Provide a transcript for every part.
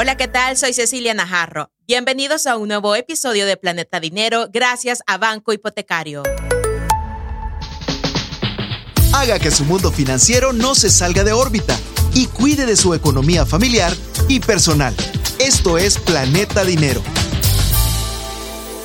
Hola, ¿qué tal? Soy Cecilia Najarro. Bienvenidos a un nuevo episodio de Planeta Dinero gracias a Banco Hipotecario. Haga que su mundo financiero no se salga de órbita y cuide de su economía familiar y personal. Esto es Planeta Dinero.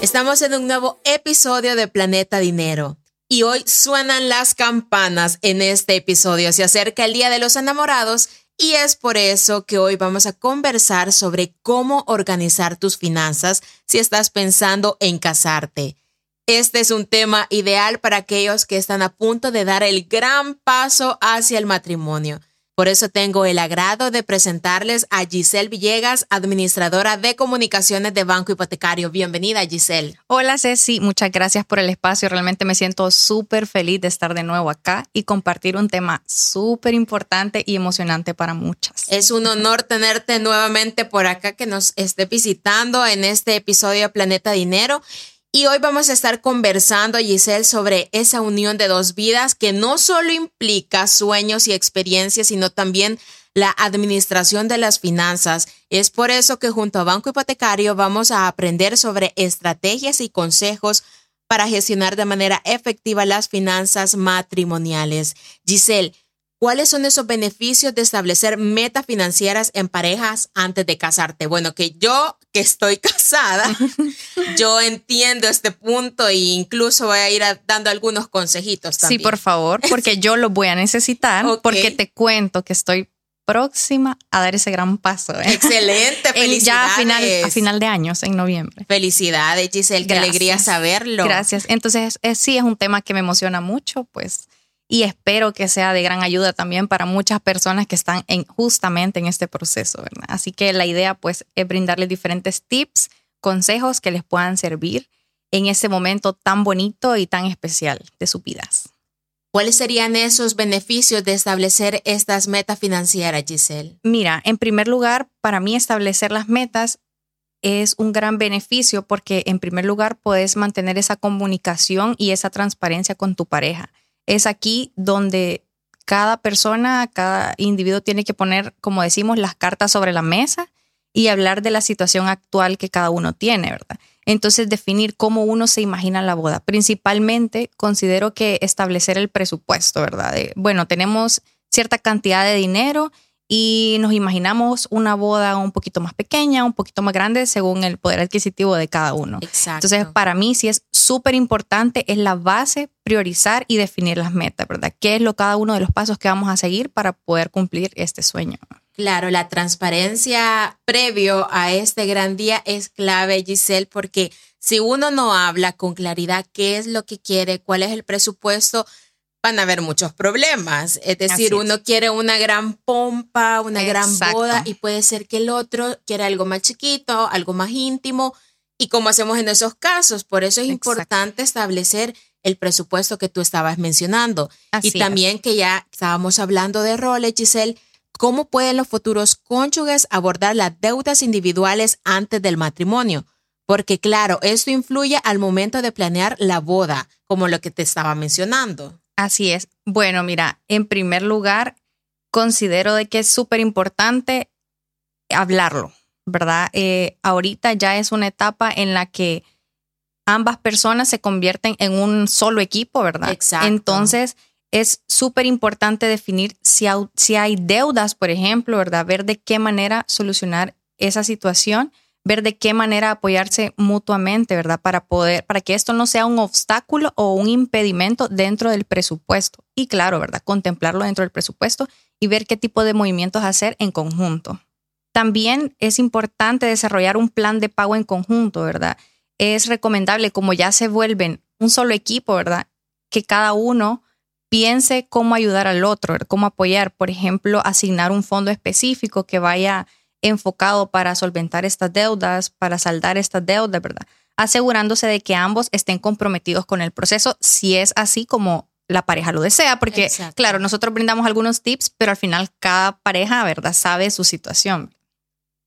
Estamos en un nuevo episodio de Planeta Dinero. Y hoy suenan las campanas en este episodio. Se acerca el Día de los Enamorados y es por eso que hoy vamos a conversar sobre cómo organizar tus finanzas si estás pensando en casarte. Este es un tema ideal para aquellos que están a punto de dar el gran paso hacia el matrimonio. Por eso tengo el agrado de presentarles a Giselle Villegas, administradora de comunicaciones de Banco Hipotecario. Bienvenida, Giselle. Hola, Ceci. Muchas gracias por el espacio. Realmente me siento súper feliz de estar de nuevo acá y compartir un tema súper importante y emocionante para muchas. Es un honor tenerte nuevamente por acá, que nos esté visitando en este episodio de Planeta Dinero. Y hoy vamos a estar conversando, Giselle, sobre esa unión de dos vidas que no solo implica sueños y experiencias, sino también la administración de las finanzas. Es por eso que junto a Banco Hipotecario vamos a aprender sobre estrategias y consejos para gestionar de manera efectiva las finanzas matrimoniales. Giselle, ¿Cuáles son esos beneficios de establecer metas financieras en parejas antes de casarte? Bueno, que yo que estoy casada, yo entiendo este punto e incluso voy a ir dando algunos consejitos también. Sí, por favor, porque yo lo voy a necesitar, porque te cuento que estoy próxima a dar ese gran paso. ¿eh? Excelente, felicidades. ya a final, a final de años, en noviembre. Felicidades, Giselle, qué alegría saberlo. Gracias. Entonces, sí, es un tema que me emociona mucho, pues y espero que sea de gran ayuda también para muchas personas que están en, justamente en este proceso, ¿verdad? Así que la idea pues es brindarles diferentes tips, consejos que les puedan servir en ese momento tan bonito y tan especial de sus vidas. ¿Cuáles serían esos beneficios de establecer estas metas financieras, Giselle? Mira, en primer lugar, para mí establecer las metas es un gran beneficio porque en primer lugar puedes mantener esa comunicación y esa transparencia con tu pareja es aquí donde cada persona, cada individuo tiene que poner, como decimos, las cartas sobre la mesa y hablar de la situación actual que cada uno tiene, ¿verdad? Entonces, definir cómo uno se imagina la boda. Principalmente, considero que establecer el presupuesto, ¿verdad? bueno, tenemos cierta cantidad de dinero y nos imaginamos una boda un poquito más pequeña, un poquito más grande según el poder adquisitivo de cada uno. Exacto. Entonces, para mí sí es súper importante, es la base priorizar y definir las metas, ¿verdad? ¿Qué es lo cada uno de los pasos que vamos a seguir para poder cumplir este sueño? Claro, la transparencia previo a este gran día es clave, Giselle, porque si uno no habla con claridad qué es lo que quiere, cuál es el presupuesto, van a haber muchos problemas. Es decir, uno quiere una gran pompa, una gran boda y puede ser que el otro quiera algo más chiquito, algo más íntimo. ¿Y cómo hacemos en esos casos? Por eso es importante establecer el presupuesto que tú estabas mencionando. y también que ya estábamos hablando de roles, Giselle, ¿cómo pueden los futuros cónyuges abordar las deudas individuales antes del matrimonio? Porque claro, esto influye al momento de planear la boda, como lo que te estaba mencionando. Así es. Bueno, mira, en primer lugar, considero de que es súper importante hablarlo, ¿verdad? Eh, ahorita ya es una etapa en la que ambas personas se convierten en un solo equipo, ¿verdad? Exacto. Entonces, es súper importante definir si si hay deudas, por ejemplo, ¿verdad? Ver de qué manera solucionar esa situación ver de qué manera apoyarse mutuamente, ¿verdad? Para poder, para que esto no sea un obstáculo o un impedimento dentro del presupuesto. Y claro, ¿verdad? Contemplarlo dentro del presupuesto y ver qué tipo de movimientos hacer en conjunto. También es importante desarrollar un plan de pago en conjunto, ¿verdad? Es recomendable, como ya se vuelven un solo equipo, ¿verdad? Que cada uno piense cómo ayudar al otro, cómo apoyar, por ejemplo, asignar un fondo específico que vaya enfocado para solventar estas deudas, para saldar estas deudas, ¿verdad? Asegurándose de que ambos estén comprometidos con el proceso, si es así como la pareja lo desea, porque claro, nosotros brindamos algunos tips, pero al final cada pareja, ¿verdad?, sabe su situación.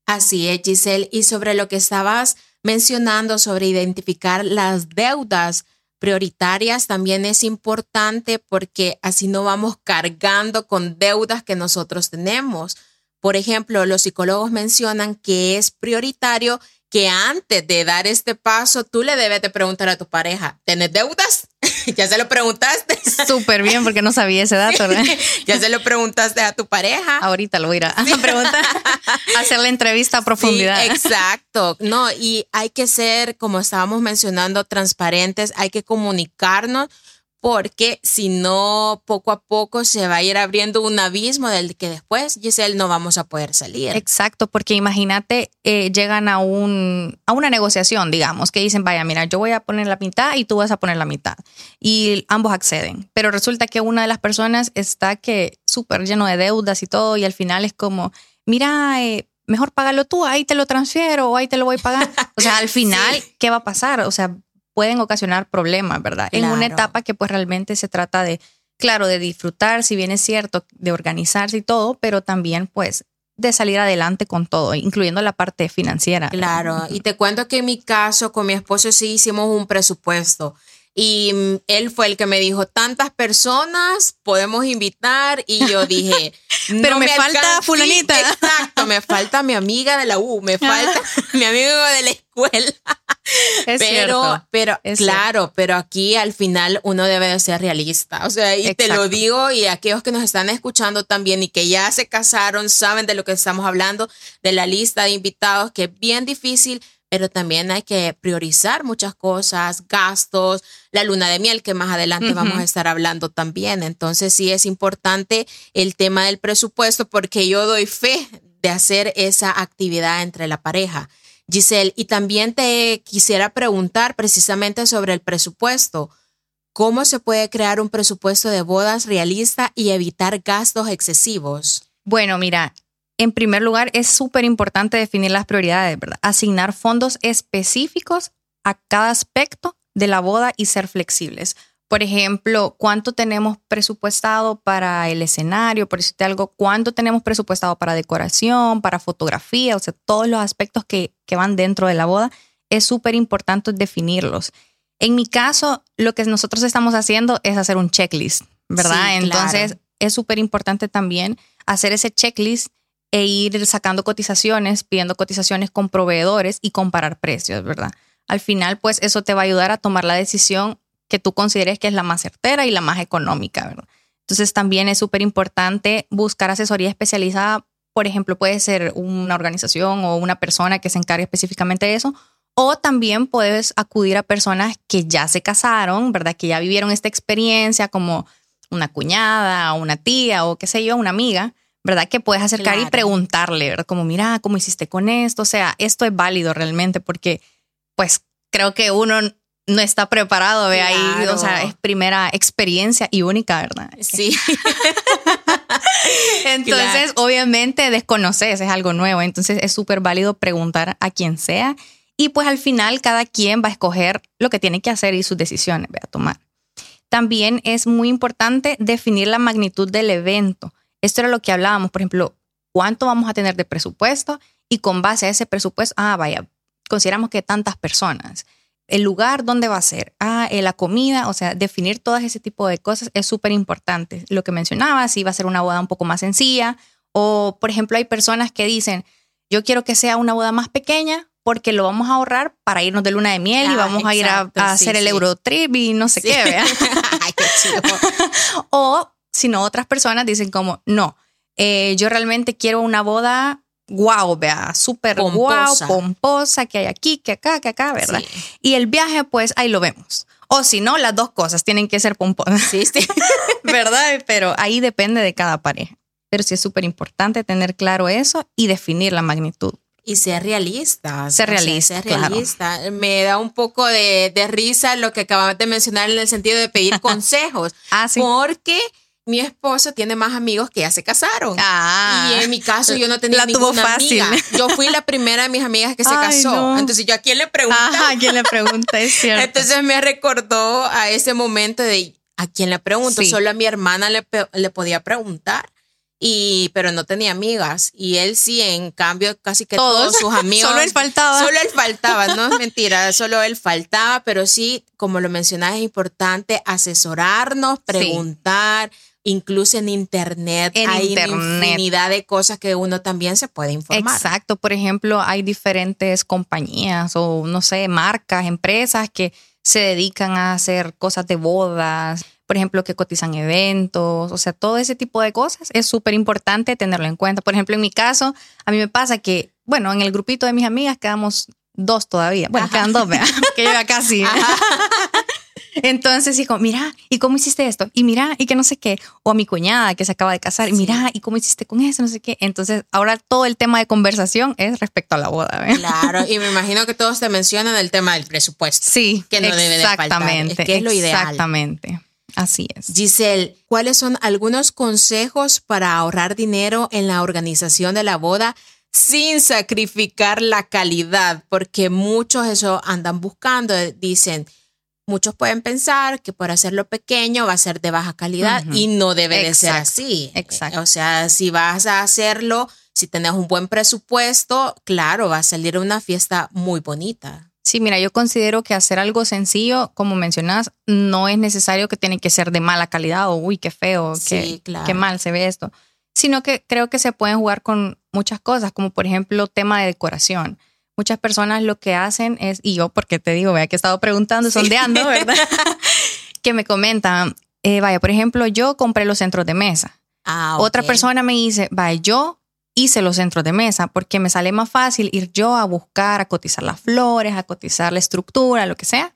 Así es, Giselle. Y sobre lo que estabas mencionando, sobre identificar las deudas prioritarias, también es importante porque así no vamos cargando con deudas que nosotros tenemos Por ejemplo, los psicólogos mencionan que es prioritario que antes de dar este paso, tú le debes de preguntar a tu pareja, ¿tienes deudas? ya se lo preguntaste. Súper bien, porque no sabía ese dato. ya se lo preguntaste a tu pareja. Ahorita lo voy a ir a preguntar, hacer la entrevista a profundidad. exacto. No, y hay que ser, como estábamos mencionando, transparentes, hay que comunicarnos porque si no, poco a poco se va a ir abriendo un abismo del que después, Giselle, no vamos a poder salir. Exacto, porque imagínate, eh, llegan a, un, a una negociación, digamos, que dicen, vaya, mira, yo voy a poner la mitad y tú vas a poner la mitad. Y ambos acceden, pero resulta que una de las personas está que súper lleno de deudas y todo, y al final es como, mira, eh, mejor págalo tú, ahí te lo transfiero o ahí te lo voy a pagar. O sea, al final, ¿qué va a pasar? O sea, pueden ocasionar problemas, ¿verdad? En una etapa que pues realmente se trata de, claro, de disfrutar, si bien es cierto, de organizarse y todo, pero también pues de salir adelante con todo, incluyendo la parte financiera. Claro, y te cuento que en mi caso con mi esposo sí hicimos un presupuesto y mm, él fue el que me dijo, tantas personas podemos invitar. Y yo dije, pero me, falta fulanita. exacto, me falta mi amiga de la U, me falta mi amigo de la escuela. Es pero, cierto, pero claro, pero aquí al final uno debe de ser realista. O sea, y te lo digo, y aquellos que nos están escuchando también y que ya se casaron, saben de lo que estamos hablando, de la lista de invitados, que es bien difícil pero también hay que priorizar muchas cosas, gastos, la luna de miel, que más adelante vamos a estar hablando también. Entonces sí es importante el tema del presupuesto porque yo doy fe de hacer esa actividad entre la pareja. Giselle, y también te quisiera preguntar precisamente sobre el presupuesto. ¿Cómo se puede crear un presupuesto de bodas realista y evitar gastos excesivos? Bueno, mira, en primer lugar, es súper importante definir las prioridades, ¿verdad? Asignar fondos específicos a cada aspecto de la boda y ser flexibles. Por ejemplo, ¿cuánto tenemos presupuestado para el escenario? Por decirte algo, ¿cuánto tenemos presupuestado para decoración, para fotografía? O sea, todos los aspectos que, van dentro de la boda, es súper importante definirlos. En mi caso, lo que nosotros estamos haciendo es hacer un checklist, ¿verdad? Entonces, es súper importante también hacer ese checklist e ir sacando cotizaciones, pidiendo cotizaciones con proveedores y comparar precios, ¿verdad? Al final, pues eso te va a ayudar a tomar la decisión que tú consideres que es la más certera y la más económica, ¿verdad? Entonces también es súper importante buscar asesoría especializada, por ejemplo, puede ser una organización o una persona que se encargue específicamente de eso, o también puedes acudir a personas que ya se casaron, ¿verdad? Que ya vivieron esta experiencia como una cuñada una tía o qué sé yo, una amiga, ¿verdad? Que puedes acercar y preguntarle, ¿verdad? Como, mira, ¿cómo hiciste con esto? O sea, esto es válido realmente porque, pues, creo que uno no está preparado, ve ahí, o sea, es primera experiencia y única, ¿verdad? Sí. entonces, obviamente, desconoces, es algo nuevo, entonces es súper válido preguntar a quien sea y pues al final cada quien va a escoger lo que tiene que hacer y sus decisiones, a tomar. También es muy importante definir la magnitud del evento. Esto era lo que hablábamos, por ejemplo, cuánto vamos a tener de presupuesto y con base a ese presupuesto, ah, vaya, consideramos que tantas personas. El lugar donde va a ser, ah, eh, la comida, o sea, definir todo ese tipo de cosas es súper importante. Lo que mencionaba, si va a ser una boda un poco más sencilla, o por ejemplo, hay personas que dicen, yo quiero que sea una boda más pequeña porque lo vamos a ahorrar para irnos de luna de miel y ah, vamos a ir a, hacer el Eurotrip y no sé qué, ¿vea? Ay, qué chido. o sino otras personas dicen como, no, eh, yo realmente quiero una boda guau, vea, súper guau, pomposa, que hay aquí, que acá, que acá, ¿verdad? Y el viaje, pues ahí lo vemos. O si no, las dos cosas tienen que ser pomposas. Sí, sí. ¿Verdad? Pero ahí depende de cada pareja. Pero sí es súper importante tener claro eso y definir la magnitud. Y ser realista. Ser realista. ser realista. Me da un poco de, de, risa lo que acabamos de mencionar en el sentido de pedir consejos. ah, sí. Porque mi esposo tiene más amigos que ya se casaron. Ah, y en mi caso yo no tenía la ninguna tuvo fácil. amiga. Yo fui la primera de mis amigas que se casó. Entonces yo a quién le pregunto. ¿a quién le pregunta? Es cierto. Entonces me recordó a ese momento de a quién le pregunto. Solo a mi hermana le, le podía preguntar. Y, pero no tenía amigas. Y él sí, en cambio, casi que todos, sus amigos. solo él faltaba. Solo él faltaba, no es mentira, solo él faltaba, pero sí, como lo mencionaba, es importante asesorarnos, preguntar incluso en internet En hay internet. infinidad de cosas que uno también se puede informar. Exacto, por ejemplo, hay diferentes compañías o no sé, marcas, empresas que se dedican a hacer cosas de bodas, por ejemplo, que cotizan eventos, o sea, todo ese tipo de cosas es súper importante tenerlo en cuenta. Por ejemplo, en mi caso, a mí me pasa que, bueno, en el grupito de mis amigas quedamos dos todavía, bueno, quedan dos, ¿verdad? que ya casi. Entonces dijo, mira, ¿y cómo hiciste esto? Y mira, y que no sé qué. O a mi cuñada que se acaba de casar, y mira, ¿y cómo hiciste con eso? No sé qué. Entonces, ahora todo el tema de conversación es respecto a la boda. ¿ves? Claro, y me imagino que todos te mencionan el tema del presupuesto. Sí, Que no debe de faltar. exactamente, Es que es lo ideal. Exactamente. Así es. Giselle, ¿cuáles son algunos consejos para ahorrar dinero en la organización de la boda sin sacrificar la calidad? Porque muchos eso andan buscando, dicen, muchos pueden pensar que por hacerlo pequeño va a ser de baja calidad y no debe de ser así. exacto. O sea, si vas a hacerlo, si tenés un buen presupuesto, claro, va a salir una fiesta muy bonita. Sí, mira, yo considero que hacer algo sencillo, como mencionas, no es necesario que tiene que ser de mala calidad o uy, qué feo, Sí, qué, claro. qué mal se ve esto, sino que creo que se pueden jugar con muchas cosas, como por ejemplo tema de decoración. Muchas personas lo que hacen es, y yo porque te digo, vea que he estado preguntando, sondeando, ¿verdad? que me comentan, eh, vaya, por ejemplo, yo compré los centros de mesa. Ah, Otra persona me dice, vaya, yo hice los centros de mesa porque me sale más fácil ir yo a buscar, a cotizar las flores, a cotizar la estructura, lo que sea,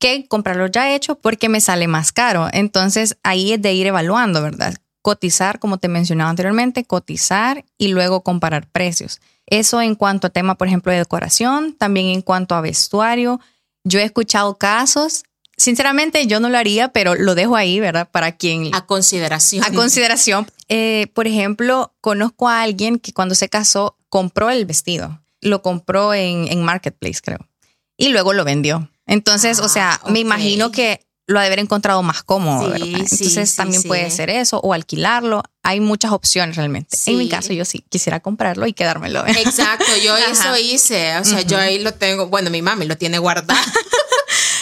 que comprarlo ya hecho porque me sale más caro. Entonces ahí es de ir evaluando, ¿verdad? Cotizar, como te mencionaba anteriormente, cotizar y luego comparar precios. Eso en cuanto a tema, por ejemplo, de decoración, también en cuanto a vestuario. Yo he escuchado casos, sinceramente yo no lo haría, pero lo dejo ahí, ¿verdad? Para quien A consideración. a consideración, eh, por ejemplo, conozco a alguien que cuando se casó compró el vestido. Lo compró en, en Marketplace, creo. Y luego lo vendió. Entonces, o sea, Ah, me ok. imagino que lo ha de haber encontrado más cómodo. Sí, ¿verdad? Entonces sí, también sí. puede ser eso o alquilarlo. Hay muchas opciones realmente. En mi caso, yo sí quisiera comprarlo y quedármelo. Exacto, yo Ajá. eso hice, o sea, yo ahí lo tengo, bueno, mi mami lo tiene guardado,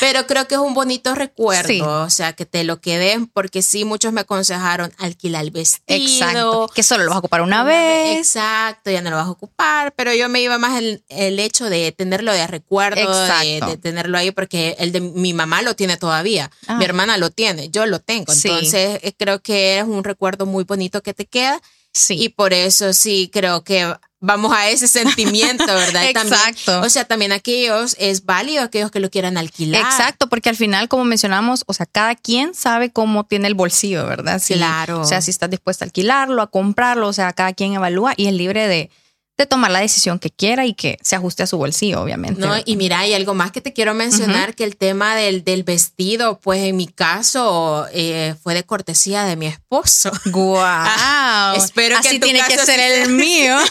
pero creo que es un bonito recuerdo, Sí. o sea, que te lo queden, porque sí, muchos me aconsejaron alquilar el vestido. Exacto. Que solo lo vas a ocupar una, una vez. Exacto, ya no lo vas a ocupar, pero yo me iba más el, el hecho de tenerlo de recuerdo, de, de tenerlo ahí, porque el de mi mamá lo tiene todavía, Ah. mi hermana lo tiene, yo lo tengo, entonces eh, creo que es un recuerdo muy bonito que te queda Sí. y por eso sí creo que vamos a ese sentimiento, ¿verdad? Y también, Exacto. o sea, también aquellos, es válido aquellos que lo quieran alquilar. Exacto, porque al final, como mencionamos, o sea, cada quien sabe cómo tiene el bolsillo, ¿verdad? Si- Claro. O sea, si estás dispuesta a alquilarlo, a comprarlo, o sea, cada quien evalúa y es libre de, de tomar la decisión que quiera y que se ajuste a su bolsillo, obviamente. No, y mira, hay algo más que te quiero mencionar, que el tema del, del vestido, pues en mi caso eh, fue de cortesía de mi esposo. ¡Guau! Espero que en tu tiene que ser el mío.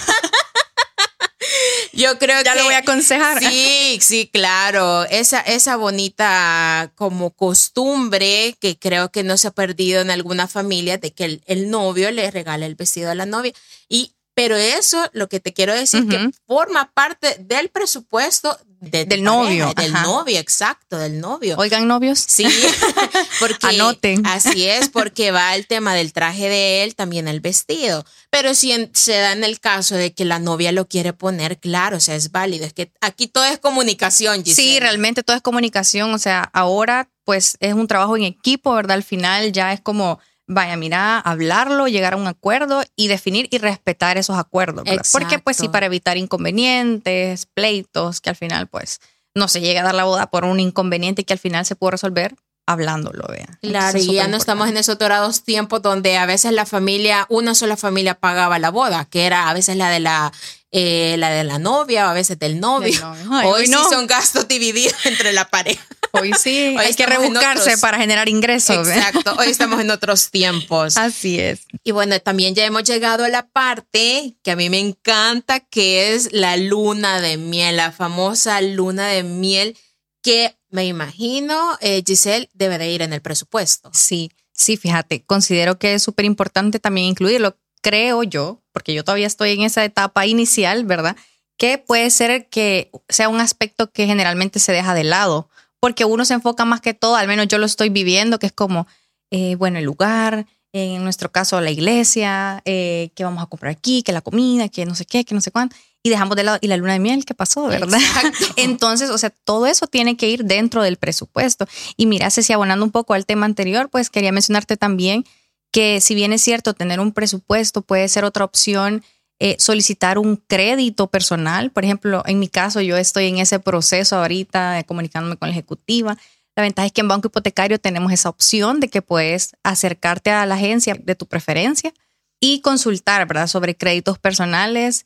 Yo creo Ya que lo voy a aconsejar. Sí, sí, claro. Esa, esa bonita como costumbre que creo que no se ha perdido en alguna familia de que el, el novio le regala el vestido a la novia. Y, pero eso, lo que te quiero decir, que Ujú. forma parte del presupuesto de Del novio, pareja, del novio, exacto, del novio. Oigan, novios. Sí, porque Anoten. así es, porque va el tema del traje de él, también el vestido. Pero si en- se da en el caso de que la novia lo quiere poner, claro, o sea, es válido. Es que aquí todo es comunicación, Giselle. Sí, realmente todo es comunicación. O sea, ahora pues es un trabajo en equipo, ¿verdad? Al final ya es como, vaya, mira, hablarlo, llegar a un acuerdo y definir y respetar esos acuerdos. Porque pues sí, para evitar inconvenientes, pleitos, que al final pues no se llega a dar la boda por un inconveniente que al final se puede resolver hablándolo, vean. Claro, y ya no estamos en esos dorados tiempos donde a veces la familia, una sola familia pagaba la boda, que era a veces la de la, eh, la de la novia o a veces del novio. Del novio. Ay, hoy hoy sí no. son gastos divididos entre la pareja. Hoy sí, Hoy hay que rebuscarse otros. para generar ingresos. ¿ve? Exacto, hoy estamos en otros tiempos. Así es. Y bueno, también ya hemos llegado a la parte que a mí me encanta, que es la luna de miel, la famosa luna de miel que me imagino, eh, Giselle, debe de ir en el presupuesto. Sí, sí, fíjate, considero que es súper importante también incluirlo. Creo yo, porque yo todavía estoy en esa etapa inicial, ¿verdad? Que puede ser que sea un aspecto que generalmente se deja de lado, porque uno se enfoca más que todo, al menos yo lo estoy viviendo, que es como, eh, bueno, el lugar, en nuestro caso la iglesia, eh, que vamos a comprar aquí, que la comida, que no sé qué, que no sé cuánto, y dejamos de lado, y la luna de miel, ¿qué pasó, verdad? Entonces, o sea, todo eso tiene que ir dentro del presupuesto. Y mira, si abonando un poco al tema anterior, pues quería mencionarte también que si bien es cierto, tener un presupuesto puede ser otra opción, eh, solicitar un crédito personal. Por ejemplo, en mi caso, yo estoy en ese proceso ahorita de comunicándome con la ejecutiva la ventaja es que en banco hipotecario tenemos esa opción de que puedes acercarte a la agencia de tu preferencia y consultar, ¿verdad? Sobre créditos personales.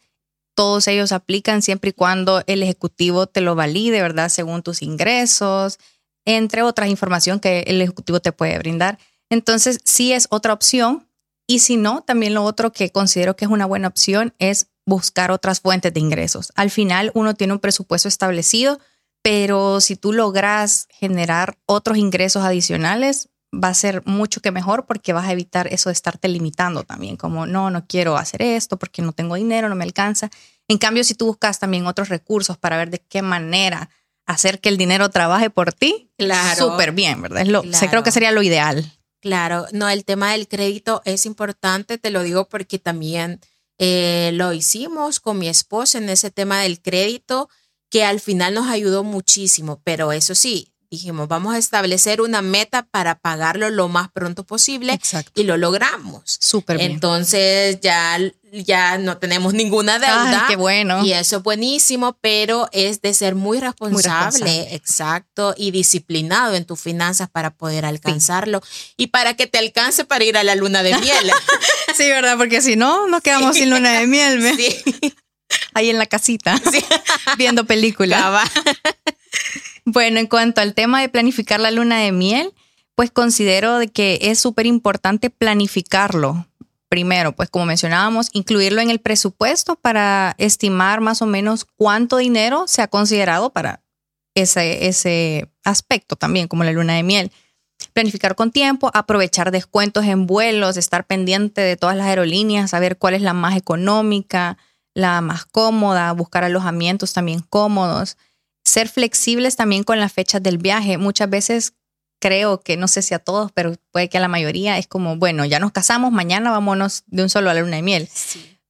Todos ellos aplican siempre y cuando el ejecutivo te lo valide, ¿verdad? Según tus ingresos, entre otras información que el ejecutivo te puede brindar. Entonces, sí es otra opción. Y si no, también lo otro que considero que es una buena opción es buscar otras fuentes de ingresos. Al final, uno tiene un presupuesto establecido, pero si tú logras generar otros ingresos adicionales, va a ser mucho que mejor porque vas a evitar eso de estarte limitando también, como no, no quiero hacer esto porque no tengo dinero, no me alcanza. En cambio, si tú buscas también otros recursos para ver de qué manera hacer que el dinero trabaje por ti, claro, súper bien, ¿verdad? lo, creo que sería lo ideal. Claro, no, el tema del crédito es importante, te lo digo porque también eh, lo hicimos con mi esposo en ese tema del crédito que al final nos ayudó muchísimo, pero eso sí, dijimos, vamos a establecer una meta para pagarlo lo más pronto posible y lo logramos. Súper bien. Entonces ya, ya no tenemos ninguna deuda. qué bueno. Y eso es buenísimo, pero es de ser muy responsable, exacto, y disciplinado en tus finanzas para poder alcanzarlo y para que te alcance para ir a la luna de miel. sí, ¿verdad? Porque si no, nos quedamos sin luna de miel. Sí ahí en la casita, viendo películas. bueno, en cuanto al tema de planificar la luna de miel, pues considero de que es súper importante planificarlo. Primero, pues como mencionábamos, incluirlo en el presupuesto para estimar más o menos cuánto dinero se ha considerado para ese, ese aspecto también, como la luna de miel. Planificar con tiempo, aprovechar descuentos en vuelos, estar pendiente de todas las aerolíneas, saber cuál es la más económica, la más cómoda, buscar alojamientos también cómodos, ser flexibles también con las fechas del viaje. Muchas veces creo que, no sé si a todos, pero puede que a la mayoría es como, bueno, ya nos casamos, mañana vámonos de un solo a la luna de miel.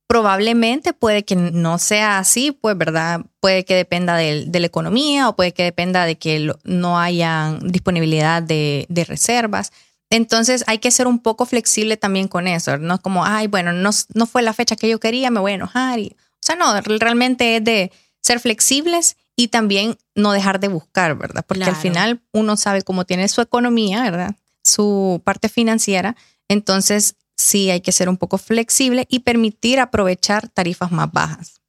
Probablemente puede que no sea así, pues, ¿verdad? Puede que dependa de, la economía o puede que dependa de que no haya disponibilidad de, de reservas. Entonces hay que ser un poco flexible también con eso, no como, ay, bueno, no, no fue la fecha que yo quería, me voy a enojar. Y, o sea, no, realmente es de ser flexibles y también no dejar de buscar, ¿verdad? Porque al final uno sabe cómo tiene su economía, ¿verdad? Su parte financiera. Entonces sí hay que ser un poco flexible y permitir aprovechar tarifas más bajas.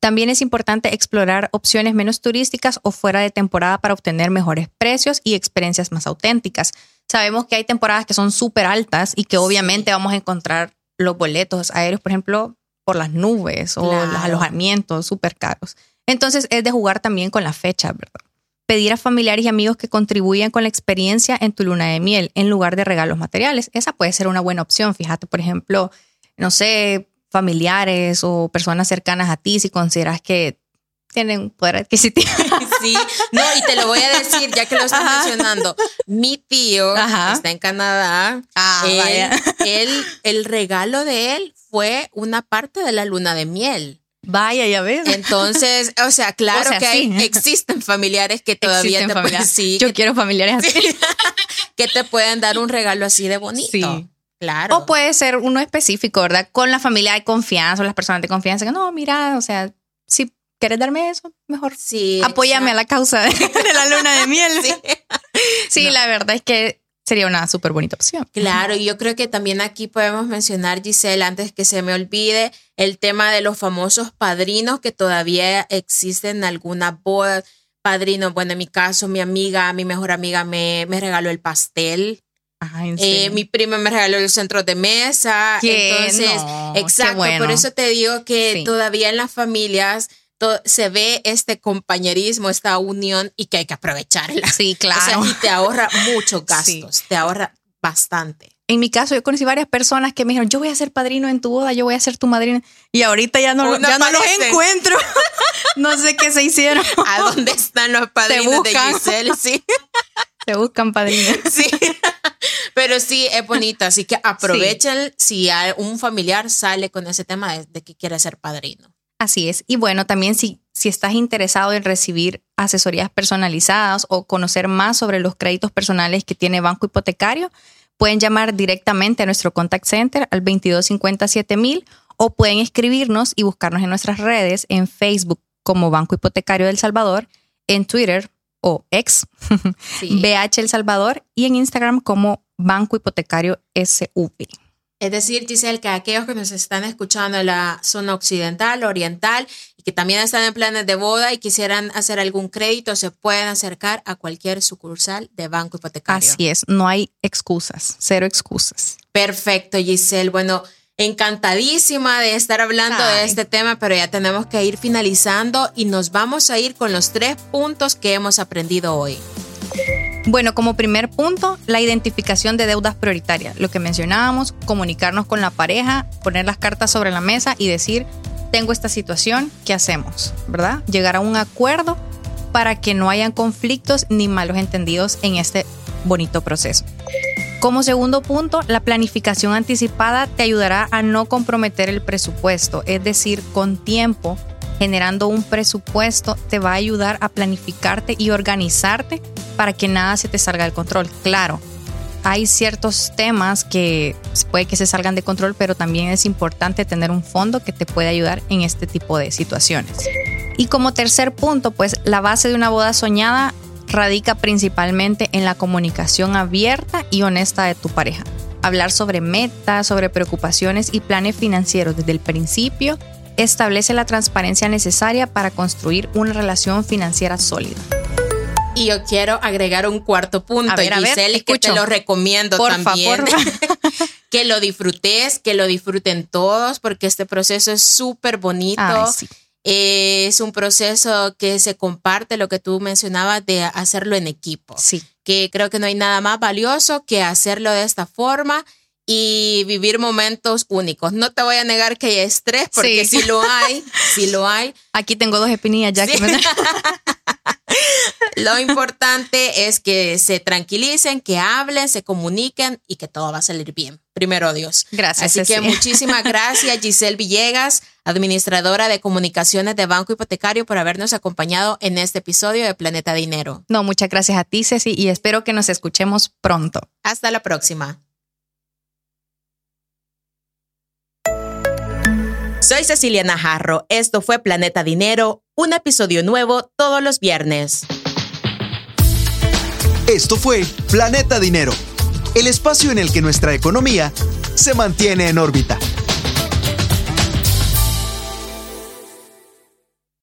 También es importante explorar opciones menos turísticas o fuera de temporada para obtener mejores precios y experiencias más auténticas. Sabemos que hay temporadas que son súper altas y que obviamente vamos a encontrar los boletos aéreos, por ejemplo, por las nubes o los alojamientos súper caros. Entonces es de jugar también con la fecha, ¿verdad? Pedir a familiares y amigos que contribuyan con la experiencia en tu luna de miel en lugar de regalos materiales. Esa puede ser una buena opción. Fíjate, por ejemplo, no sé, familiares o personas cercanas a ti, si consideras que tienen poder adquisitivo. Sí, no, y te lo voy a decir, ya que lo estás mencionando. Mi tío está en Canadá. Ah, él, el regalo de él fue una parte de la luna de miel. Vaya, ya ves. Entonces, o sea, claro que existen familiares que todavía te pueden, sí, Yo quiero familiares así. que te pueden dar un regalo así de bonito. Sí. Claro. O puede ser uno específico, ¿verdad? Con la familia de confianza o las personas de confianza. Que no, mira, o sea, si ¿quieres darme eso? Mejor sí, apóyame a la causa de, la luna de miel. Sí, la verdad es que sería una súper bonita opción. Claro, y yo creo que también aquí podemos mencionar, Giselle, antes que se me olvide, el tema de los famosos padrinos que todavía existen en alguna boda. Padrino, bueno, en mi caso, mi amiga, mi mejor amiga me, me regaló el pastel. Eh, mi prima me regaló el centro de mesa. Entonces, exacto, por eso te digo que todavía en las familias se ve este compañerismo, esta unión y que hay que aprovecharla. Sí, claro. y te ahorra muchos gastos, te ahorra bastante. En mi caso, yo conocí varias personas que me dijeron, yo voy a ser padrino en tu boda, yo voy a ser tu madrina. Y ahorita ya no, ya no los encuentro. no sé qué se hicieron. ¿A dónde están los padrinos de Giselle? Sí. Te buscan padrinos. Sí. Pero sí, es bonito, así que aprovechen si un familiar sale con ese tema de, que quiere ser padrino. Así es. Y bueno, también si, si estás interesado en recibir asesorías personalizadas o conocer más sobre los créditos personales que tiene Banco Hipotecario, pueden llamar directamente a nuestro contact center al 2257 o pueden escribirnos y buscarnos en nuestras redes en Facebook como Banco Hipotecario del Salvador, en Twitter o ex BH El Salvador y en Instagram como Banco Hipotecario SV. Es decir, Giselle, que aquellos que nos están escuchando en la zona occidental, oriental y que también están en planes de boda y quisieran hacer algún crédito, se pueden acercar a cualquier sucursal de Banco Hipotecario. Así es, no hay excusas, cero excusas. Perfecto, Giselle. Bueno, encantadísima de estar hablando de este tema, pero ya tenemos que ir finalizando y nos vamos a ir con los tres puntos que hemos aprendido hoy. Bueno, como primer punto, la identificación de deudas prioritarias. Lo que mencionábamos, comunicarnos con la pareja, poner las cartas sobre la mesa y decir, tengo esta situación, ¿qué hacemos? ¿Verdad? Llegar a un acuerdo para que no hayan conflictos ni malos entendidos en este bonito proceso. Como segundo punto, la planificación anticipada te ayudará a no comprometer el presupuesto, es decir, con tiempo, generando un presupuesto te va a ayudar a planificarte y organizarte para que nada se te salga del control. Claro, hay ciertos temas que puede que se salgan de control, pero también es importante tener un fondo que te puede ayudar en este tipo de situaciones. Y como tercer punto, pues la base de una boda soñada radica principalmente en la comunicación abierta y honesta de tu pareja. Hablar sobre metas, sobre preocupaciones y planes financieros desde el principio establece la transparencia necesaria para construir una relación financiera sólida. Y yo quiero agregar un cuarto punto, Giselle, que te lo recomiendo también. que lo disfrutes, que lo disfruten todos, porque este proceso es súper bonito. Es un proceso que se comparte, lo que tú mencionabas, de hacerlo en equipo. Sí. Que creo que no hay nada más valioso que hacerlo de esta forma y vivir momentos únicos. No te voy a negar que hay estrés, porque si lo hay, si lo hay. Aquí tengo dos espinillas ya que me... Lo importante es que se tranquilicen, que hablen, se comuniquen y que todo va a salir bien. Primero Dios. Gracias. Así que muchísimas gracias Giselle Villegas, administradora de comunicaciones de Banco Hipotecario, por habernos acompañado en este episodio de Planeta Dinero. No, muchas gracias a ti Ceci y espero que nos escuchemos pronto. Hasta la próxima. Soy Cecilia Najarro. Esto fue Planeta Dinero, un episodio nuevo todos los viernes. Esto fue Planeta Dinero, el espacio en el que nuestra economía se mantiene en órbita.